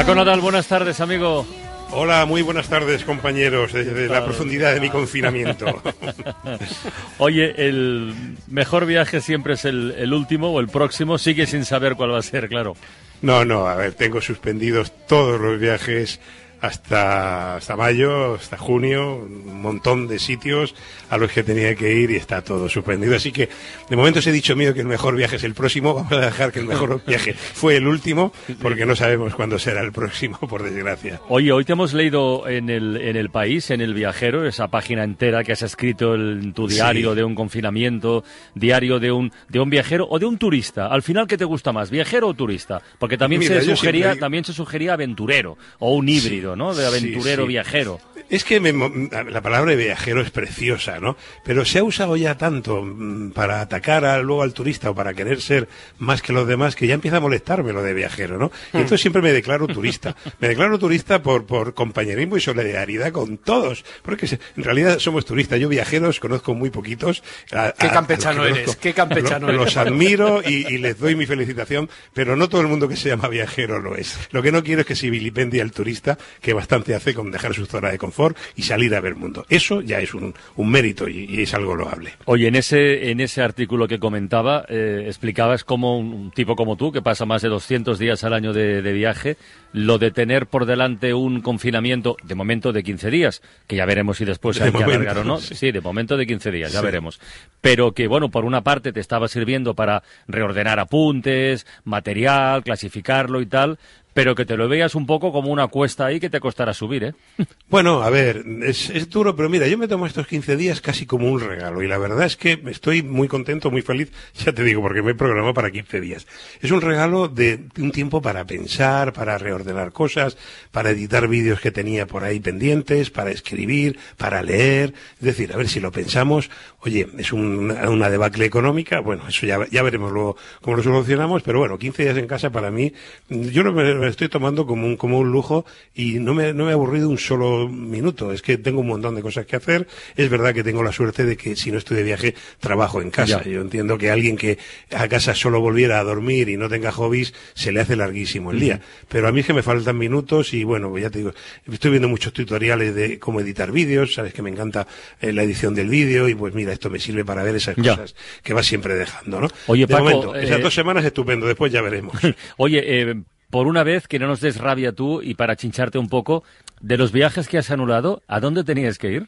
Paco Nadal, buenas tardes, amigo. Hola, muy buenas tardes, compañeros, desde la profundidad de mi confinamiento. Oye, el mejor viaje siempre es el, el último o el próximo, sigue sin saber cuál va a ser, claro. No, no, a ver, tengo suspendidos todos los viajes hasta, hasta mayo, hasta junio, un montón de sitios a los que tenía que ir y está todo suspendido. Así que de momento os he dicho mío que el mejor viaje es el próximo. Vamos a dejar que el mejor viaje fue el último porque no sabemos cuándo será el próximo, por desgracia. Oye, hoy te hemos leído en el, en el país, en el viajero, esa página entera que has escrito en tu diario Sí. de un confinamiento, diario de un, de un viajero o de un turista. Al final, ¿qué te gusta más, viajero o turista? Porque también Mira, se sugería, siempre también se sugería aventurero o un híbrido, ¿no? De Sí, aventurero sí. viajero. Es que me la palabra de viajero es preciosa, ¿no? Pero se ha usado ya tanto mm, para atacar a- luego al turista o para querer ser más que los demás que ya empieza a molestarme lo de viajero, ¿no? Y entonces siempre me declaro turista. Me declaro turista por, por compañerismo y solidaridad con todos. Porque en realidad somos turistas. Yo viajeros conozco muy poquitos. A- Qué a campechano eres, conozco. qué campechano Lo- eres. Los admiro y, y les doy mi felicitación, pero no todo el mundo que se llama viajero lo es. Lo que no quiero es que se vilipendie al turista, que bastante hace con dejar su zona de confort y salir a ver mundo. Eso ya es un, un mérito y, y es algo loable. Oye, en ese, en ese artículo que comentaba, eh, explicabas cómo un, tipo como tú, que pasa más de 200 días al año de, de viaje, lo de tener por delante un confinamiento, de momento de 15 días, que ya veremos si después De hay que momento, alargar o no. sí. Sí, de momento de 15 días, ya Sí. veremos. Pero que, bueno, por una parte te estaba sirviendo para reordenar apuntes, material, clasificarlo y tal, pero que te lo veas un poco como una cuesta ahí que te costará subir, ¿eh? Bueno, a ver, es, duro, pero mira, yo me tomo estos 15 días casi como un regalo y la verdad es que estoy muy contento, muy feliz, ya te digo, porque me he programado para 15 días. Es un regalo de un tiempo para pensar, para reordenar cosas, para editar vídeos que tenía por ahí pendientes, para escribir, para leer. Es decir, a ver si lo pensamos, oye, es un- una debacle económica, bueno, eso ya, ya veremos luego cómo lo solucionamos, pero bueno, 15 días en casa para mí, yo no me, me estoy tomando como un, como un lujo y no me, no me he aburrido un solo minuto. Es que tengo un montón de cosas que hacer. Es verdad que tengo la suerte de que si no estoy de viaje, trabajo en casa. Ya. Yo entiendo que alguien que a casa solo volviera a dormir y no tenga hobbies, se le hace larguísimo el día. Pero a mí es que me faltan minutos y bueno, pues ya te digo, estoy viendo muchos tutoriales de cómo editar vídeos, sabes que me encanta eh, la edición del vídeo y pues mira, esto me sirve para ver esas Ya. cosas que vas siempre dejando, ¿no? Oye, de Paco, momento, eh, esas dos semanas estupendo, después ya veremos. Oye, eh, por una vez que no nos des rabia tú y para chincharte un poco, de los viajes que has anulado, ¿a dónde tenías que ir?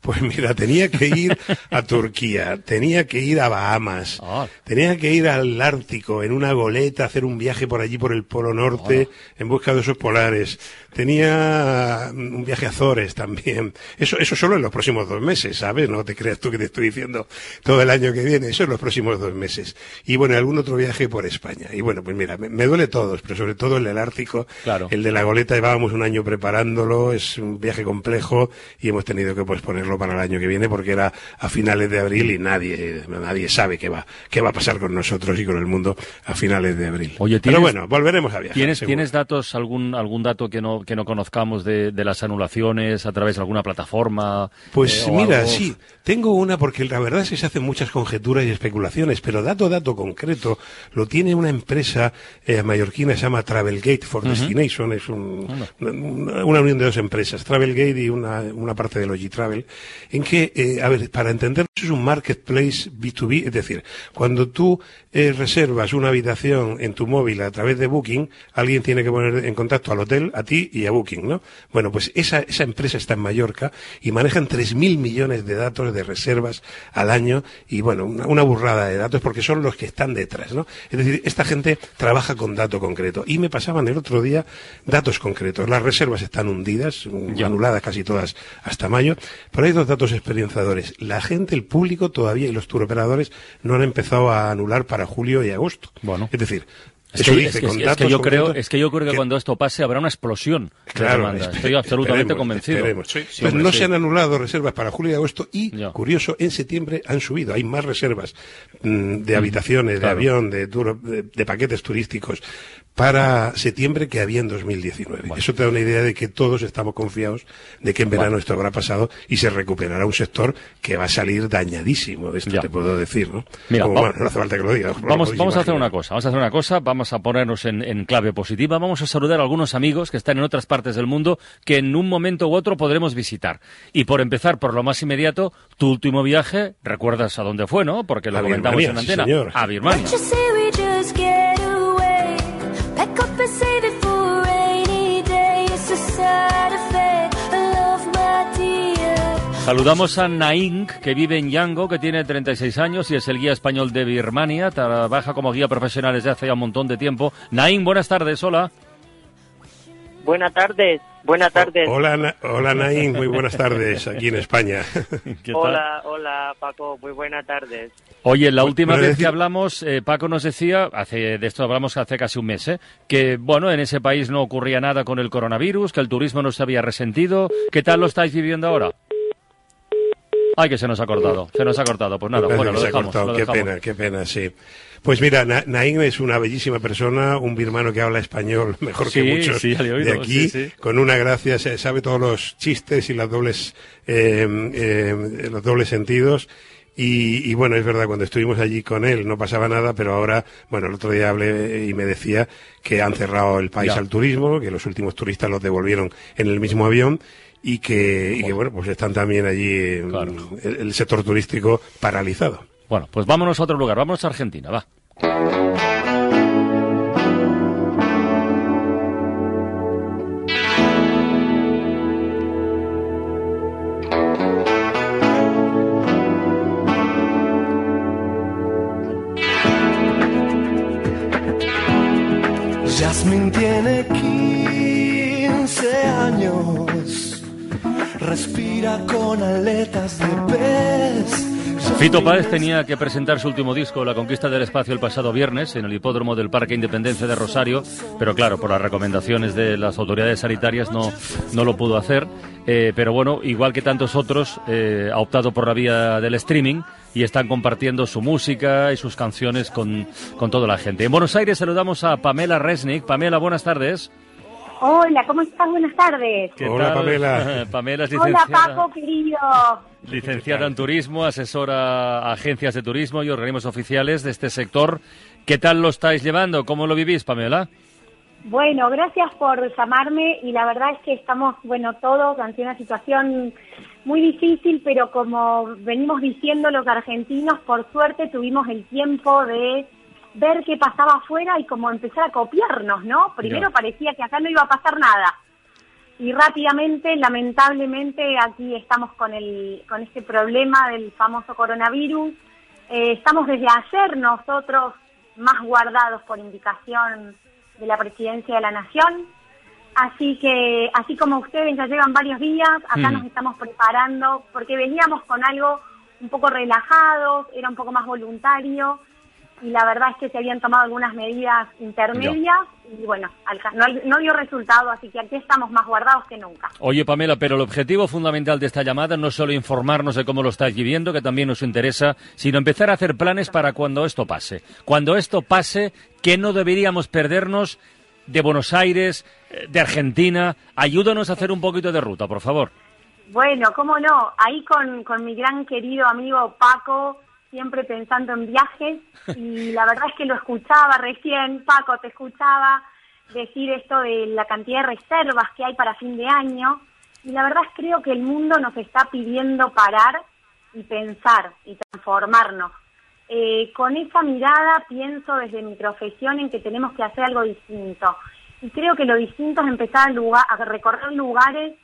Pues mira, tenía que ir a Turquía, tenía que ir a Bahamas, Ah. tenía que ir al Ártico en una goleta, hacer un viaje por allí por el Polo Norte en busca de osos polares. Tenía un viaje a Azores también. Eso, eso solo en los próximos dos meses, ¿sabes? No te creas tú que te estoy diciendo todo el año que viene, eso en los próximos dos meses. Y bueno, algún otro viaje por España. Y bueno, pues mira, me, me duele todos, pero sobre todo el del Ártico, Claro. el de la goleta llevábamos un año preparándolo, es un viaje complejo y hemos tenido que posponerlo para el año que viene porque era a finales de abril y nadie, nadie sabe qué va, qué va a pasar con nosotros y con el mundo a finales de abril. Oye, Pero ¿tienes- bueno, volveremos a viajar. ¿Tienes, seguro. ¿tienes datos, algún, algún dato que no, que no conozcamos de, de las anulaciones a través de alguna plataforma? Pues eh, mira, algo? sí, tengo una porque la verdad es que se hacen muchas conjeturas y especulaciones, pero dato, dato concreto lo tiene una empresa eh, mallorquina, se llama Travelgate for Destination, es un- una, una unión de dos empresas, Travelgate y una, una parte de Logitravel, en que, eh, a ver, para entender, es un marketplace B2B, es decir, cuando tú eh, reservas una habitación en tu móvil a través de Booking, alguien tiene que poner en contacto al hotel, a ti y, a Booking, ¿no? Bueno, pues esa, esa empresa está en Mallorca y manejan 3.000 millones de datos de reservas al año y, bueno, una, una burrada de datos porque son los que están detrás, ¿no? Es decir, esta gente trabaja con dato concreto y me pasaban el otro día datos concretos. Las reservas están hundidas, anuladas casi todas hasta mayo, pero hay dos datos esperanzadores. La gente, el público todavía y los turoperadores no han empezado a anular para julio y agosto. Bueno. Es decir, Es eso que, dice es que- es datos que yo creo, es que yo creo que que- cuando esto pase habrá una explosión de Claro, demanda. Estoy absolutamente convencido. esperemos. Sí, Pues hombre, no sí. se han anulado reservas para julio y agosto y, Ya. curioso, en septiembre han subido. Hay más reservas mm, de habitaciones, de claro. avión, de, turo- de, de paquetes turísticos para septiembre que había en 2019. Eso te da una idea de que todos estamos confiados de que en verano esto habrá pasado y se recuperará un sector que va a salir dañadísimo. De esto Ya. te puedo decir, ¿no? Mira, Como, va- bueno, no hace falta que lo diga. lo Vamos, vamos a hacer una cosa, vamos a hacer una cosa, vamos a ponernos en, en clave positiva, vamos a saludar a algunos amigos que están en otras partes del mundo que en un momento u otro podremos visitar. Y por empezar, por lo más inmediato, tu último viaje, recuerdas a dónde fue, ¿no? Porque lo A comentamos Birmania, en sí, antena. señor. A Birmania. Saludamos a Naing, que vive en Yango, que tiene 36 años y es el guía español de Birmania. Trabaja como guía profesional desde hace ya un montón de tiempo. Naing, buenas tardes, hola. Buenas tardes, buenas tardes. Hola, Na- hola Naín, muy buenas tardes aquí en España. ¿Qué tal? Hola, hola Paco, muy buenas tardes. Oye, la Pues, última vez que hablamos, eh, Paco nos decía, hace, de esto hablamos hace casi un mes, ¿eh? que bueno, en ese país no ocurría nada con el coronavirus, que el turismo no se había resentido. ¿Qué tal lo estáis viviendo ahora? Ay, que se nos ha cortado, se nos ha cortado. Pues nada, bueno, lo dejamos. Qué pena, qué pena, sí. Pues mira, Na- Naín es una bellísima persona, un birmano que habla español mejor Sí, que muchos sí, oído, de aquí, sí, con una gracia, se- sabe todos los chistes y las dobles, eh, eh, los dobles sentidos. Y, y bueno, es verdad, cuando estuvimos allí con él no pasaba nada, pero ahora, bueno, el otro día hablé y me decía que han cerrado el país Ya. al turismo, que los últimos turistas los devolvieron en el mismo avión y que, y que bueno, pues están también allí Claro. el, el sector turístico paralizado. Bueno, pues vámonos a otro lugar, vámonos a Argentina, va. Jasmine tiene 15 respira con aletas de pez. Fito Páez tenía que presentar su último disco, La Conquista del Espacio, el pasado viernes en el hipódromo del Parque Independencia de Rosario, pero claro, por las recomendaciones de las autoridades sanitarias no, no lo pudo hacer. Eh, pero bueno, igual que tantos otros, eh, ha optado por la vía del streaming y están compartiendo su música y sus canciones con, con toda la gente. En Buenos Aires saludamos a Pamela Resnick. Pamela, buenas tardes. Hola, ¿cómo estás? Buenas tardes. ¿Qué Hola, tal? Pamela. Pamela es Hola, licenciada. Paco, querido. Licenciada en turismo, asesora a agencias de turismo y organismos oficiales de este sector. ¿Qué tal lo estáis llevando? ¿Cómo lo vivís, Pamela? Bueno, gracias por llamarme y la verdad es que estamos, bueno, todos ante una situación muy difícil, pero como venimos diciendo los argentinos, por suerte tuvimos el tiempo de ver qué pasaba afuera y como empezar a copiarnos, ¿no? Primero parecía que acá no iba a pasar nada. Y rápidamente, lamentablemente, aquí estamos con, el, con este problema del famoso coronavirus. Eh, estamos desde ayer nosotros más guardados por indicación de la Presidencia de la Nación. Así que, así como ustedes ya llevan varios días, acá Mm. nos estamos preparando porque veníamos con algo un poco relajado, era un poco más voluntario y la verdad es que se habían tomado algunas medidas intermedias y bueno, no, no dio resultado, así que aquí estamos más guardados que nunca. Oye, Pamela, pero el objetivo fundamental de esta llamada no es solo informarnos de cómo lo estáis viviendo, que también nos interesa, sino empezar a hacer planes para cuando esto pase. Cuando esto pase, ¿qué no deberíamos perdernos de Buenos Aires, eh, de Argentina? Ayúdanos a hacer un poquito de ruta, por favor. Bueno, cómo no, ahí con, con mi gran querido amigo Paco, siempre pensando en viajes, y la verdad es que lo escuchaba recién, Paco, te escuchaba decir esto de la cantidad de reservas que hay para fin de año, y la verdad es que creo que el mundo nos está pidiendo parar y pensar y transformarnos. Eh, con esa mirada pienso desde mi profesión en que tenemos que hacer algo distinto. Y creo que lo distinto es empezar a, lugar, a recorrer lugares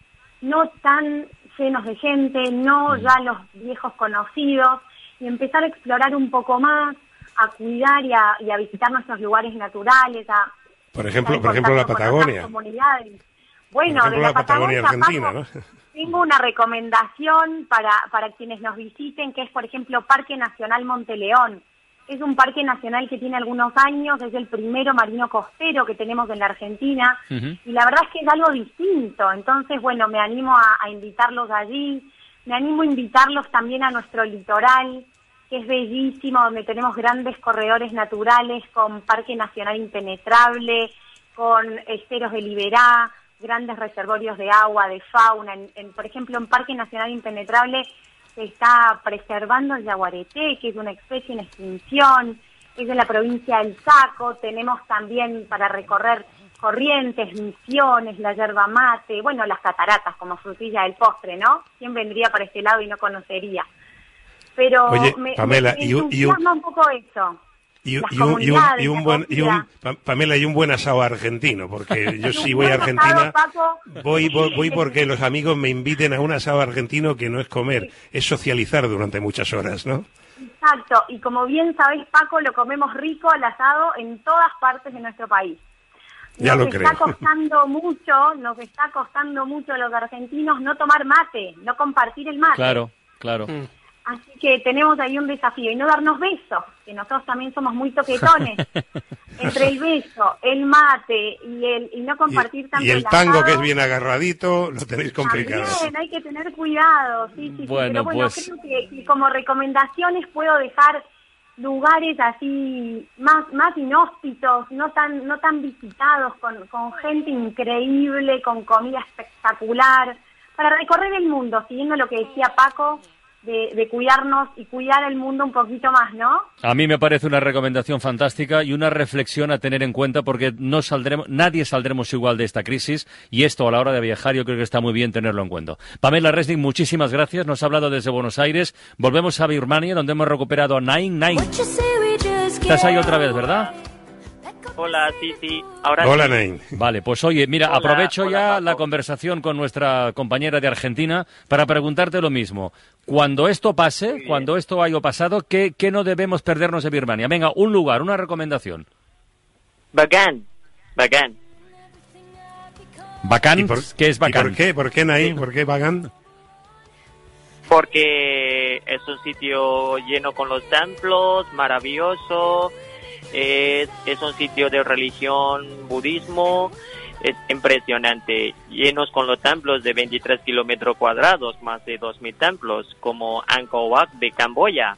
no tan llenos de gente, no ya los viejos conocidos, y empezar a explorar un poco más, a cuidar y a, y a visitar nuestros lugares naturales, a Por ejemplo, por ejemplo la Patagonia. comunidades. Bueno, ejemplo, de la, la Patagonia Patagonia, argentina, ¿no? tengo una recomendación para, para quienes nos visiten, que es, por ejemplo, Parque Nacional Monteleón. Es un parque nacional que tiene algunos años, es el primero marino costero que tenemos en la Argentina, y la verdad es que es algo distinto. Entonces, bueno, me animo a, a invitarlos allí, me animo a invitarlos también a nuestro litoral, que es bellísimo, donde tenemos grandes corredores naturales con Parque Nacional Impenetrable, con esteros de Liberá, grandes reservorios de agua, de fauna. En, por ejemplo, en Parque Nacional Impenetrable se está preservando el yaguareté, que es una especie en extinción, es de la provincia del Chaco. Tenemos también para recorrer Corrientes, Misiones, la yerba mate, bueno, las cataratas como frutilla del postre, ¿no? ¿Quién vendría por este lado y no conocería? Pero Oye, me, Pamela, me y un- y un- poco eso. Y, un, y un- comunidades, y un la buen, y un, Pamela, y un buen asado argentino, porque yo si voy a Argentina, asado, voy, voy, voy porque los amigos me inviten a un asado argentino que no es comer, es socializar durante muchas horas, ¿no? Exacto, y como bien sabéis, Paco, lo comemos rico al asado en todas partes de nuestro país. Ya nos lo está costando mucho, nos está costando mucho a los argentinos no tomar mate, no compartir el mate. Claro, claro. Así que tenemos ahí un desafío y no darnos besos, que nosotros también somos muy toquetones. Entre el beso, el mate y el y no compartir tanto Y el tango que es bien agarradito, lo tenéis complicado. También hay que tener cuidado, sí, sí, sí. Bueno, Pero bueno, pues- creo que, que como recomendaciones puedo dejar lugares así más más inhóspitos, no tan no tan visitados, con, con gente increíble, con comida espectacular, para recorrer el mundo, siguiendo lo que decía Paco, de, de cuidarnos y cuidar el mundo un poquito más, ¿no? A mí me parece una recomendación fantástica y una reflexión a tener en cuenta porque no saldremos, nadie saldremos igual de esta crisis y esto a la hora de viajar yo creo que está muy bien tenerlo en cuenta. Pamela Resnick, muchísimas gracias. Nos ha hablado desde Buenos Aires. Volvemos a Birmania donde hemos recuperado a Nine Nine. Estás ahí otra vez, ¿verdad? Hola, sí, sí. Ahora Hola, sí. Nain. Vale, pues oye, mira, Hola, aprovecho hola, ya Paco. la conversación con nuestra compañera de Argentina para preguntarte lo mismo. Cuando esto pase, cuando esto haya pasado, ¿qué, qué no debemos perdernos de Birmania? Venga, un lugar, una recomendación. Bacán, bacán. Bacán, ¿Y por, ¿qué es ¿y bacán? por qué? ¿Por qué, Nain? ¿Por qué Bagan? Porque es un sitio lleno con los templos, maravilloso. Es, es un sitio de religión, budismo. Es impresionante. Llenos con los templos de 23 kilómetros cuadrados, más de 2.000 templos, como Angkor Wat de Camboya.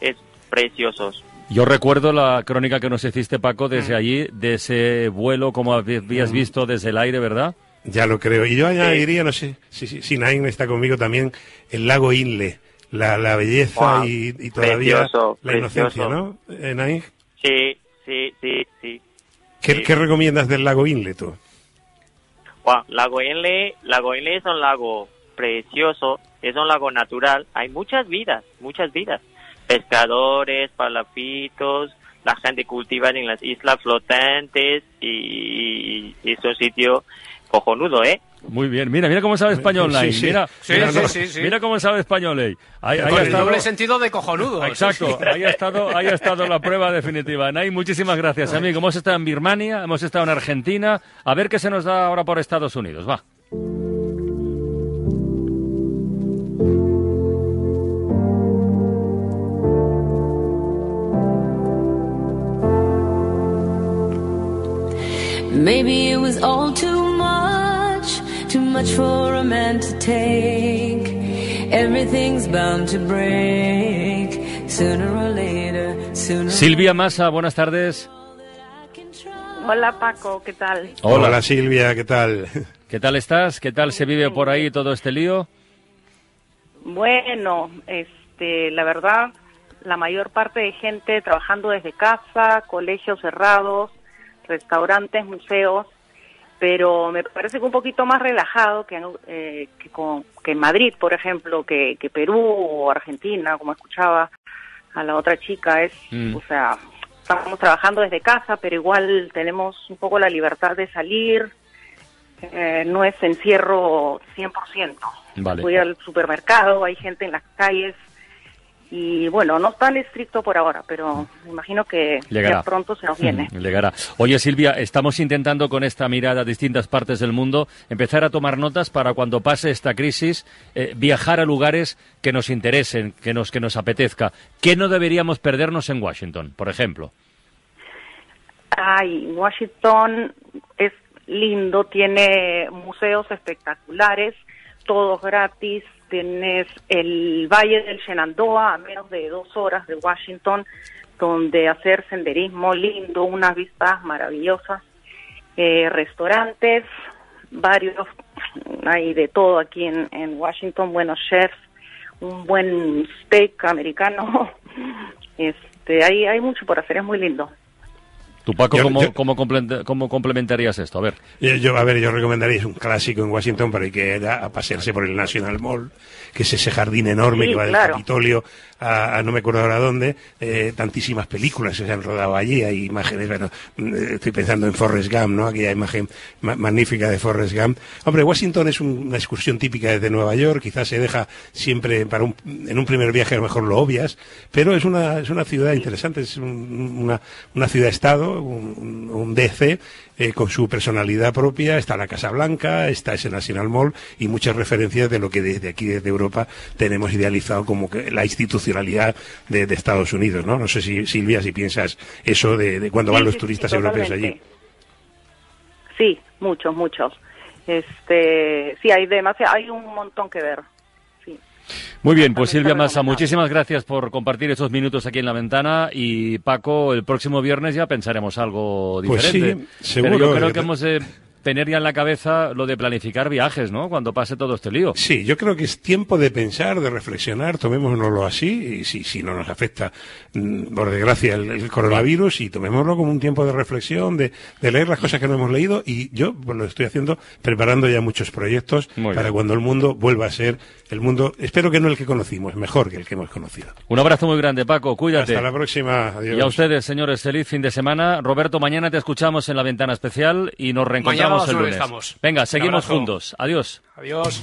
Es preciosos. Yo recuerdo la crónica que nos hiciste, Paco, desde Mm. allí, de ese vuelo, como habías visto desde el aire, ¿verdad? Ya lo creo. Y yo Sí. añadiría, no sé si, si, si Nain está conmigo también, el lago Inle. La, la belleza Wow. y, y todavía Precioso, la inocencia, precioso. ¿no? Eh, Nain? Sí, sí, sí, sí. ¿Qué, Sí. qué recomiendas del lago Inle tú? Wow, lago Enle, lago Enle es un lago precioso, es un lago natural, hay muchas vidas, muchas vidas. Pescadores, palafitos, la gente cultiva en las islas flotantes y, y es un sitio cojonudo, ¿eh? Muy bien, mira, mira cómo sabe español, Sí, sí. Mira, Sí, mira, sí, no, sí, sí. mira cómo sabe español, ey. Ahí, ahí Con ha Con el estado- doble sentido de cojonudo. Exacto, ahí ha estado, ahí ha estado la prueba definitiva. Nay, muchísimas gracias, amigo. Hemos estado en Birmania, hemos estado en Argentina. A ver qué se nos da ahora por Estados Unidos. Va. Maybe it was all too much for a man to take. Everything's bound to break sooner or later. Sooner Silvia Massa, buenas tardes. Hola Paco, ¿qué tal? Hola. Silvia, ¿qué tal? ¿Qué tal estás? ¿Qué tal se vive por ahí todo este lío? Bueno, este, la verdad, la mayor parte de gente trabajando desde casa, colegios cerrados, restaurantes, museos, pero me parece que un poquito más relajado que, eh, que, con- que en Madrid, por ejemplo, que, que Perú o Argentina, como escuchaba a la otra chica, es, Mm. o sea, estamos trabajando desde casa, pero igual tenemos un poco la libertad de salir. Eh, no es encierro 100%. Vale. Voy al supermercado, hay gente en las calles y bueno, no tan estricto por ahora, pero me imagino que Llegará. ya pronto se nos viene. Llegará. Oye, Silvia, estamos intentando con esta mirada a distintas partes del mundo empezar a tomar notas para cuando pase esta crisis eh, viajar a lugares que nos interesen, que nos, que nos apetezca. ¿Qué no deberíamos perdernos en Washington, por ejemplo? Ay, Washington es lindo, tiene museos espectaculares, todos gratis. Tienes el Valle del Shenandoah, a menos de dos horas de Washington, donde hacer senderismo lindo, unas vistas maravillosas, eh, restaurantes, varios, hay de todo aquí en, en Washington, buenos chefs, un buen steak americano, este, hay, hay mucho por hacer, es muy lindo. Tú, Paco, Yo- ¿cómo, yo- cómo complementa- cómo complementarías esto? A ver. Yo, yo, a ver, yo recomendaría, es un clásico en Washington, pero hay que ir a, a pasearse por el National Mall, que es ese jardín enorme Sí, que va del. Capitolio a, no me acuerdo ahora dónde, eh, tantísimas películas se han rodado allí, hay imágenes, bueno, eh, estoy pensando en Forrest Gump, ¿no? Aquella imagen ma- magnífica de Forrest Gump. Hombre, Washington es un- una excursión típica desde Nueva York, quizás se deja siempre para un, en un primer viaje a lo mejor lo obvias, pero es una, es una ciudad interesante, es un- una, una ciudad-estado, un, un DC, eh, con su personalidad propia, está la Casa Blanca, está ese National Mall y muchas referencias de lo que desde aquí, desde Europa, tenemos idealizado como que la institucionalidad de, de Estados Unidos, ¿no? No sé si, Silvia, si piensas eso de, de cuando Sí, van los sí, sí, turistas europeos allí. Sí, muchos, muchos. Este, sí, hay demasiado, hay un montón que ver. Sí. Muy bien, pues Silvia Massa, muchísimas gracias por compartir estos minutos aquí en la ventana y Paco, el próximo viernes ya pensaremos algo Pues sí, diferente. seguro, Pero yo creo que hemos de tener ya en la cabeza lo de planificar viajes, ¿no? Cuando pase todo este lío. Sí, yo creo que es tiempo de pensar, de reflexionar, tomémoslo así, y si, si no nos afecta, mm, por desgracia, el, el coronavirus, y tomémoslo como un tiempo de reflexión, de, de leer las cosas que no hemos leído, y yo pues, lo estoy haciendo, preparando ya muchos proyectos Muy para bien. cuando el mundo vuelva a ser el mundo, espero que no el que conocimos, mejor que el que hemos conocido. Un abrazo muy grande, Paco, cuídate. Hasta la próxima, adiós. Y a ustedes, señores, feliz fin de semana. Roberto, mañana te escuchamos en la ventana especial y nos reencontramos el lunes. estamos. Venga, seguimos juntos. Adiós. Adiós.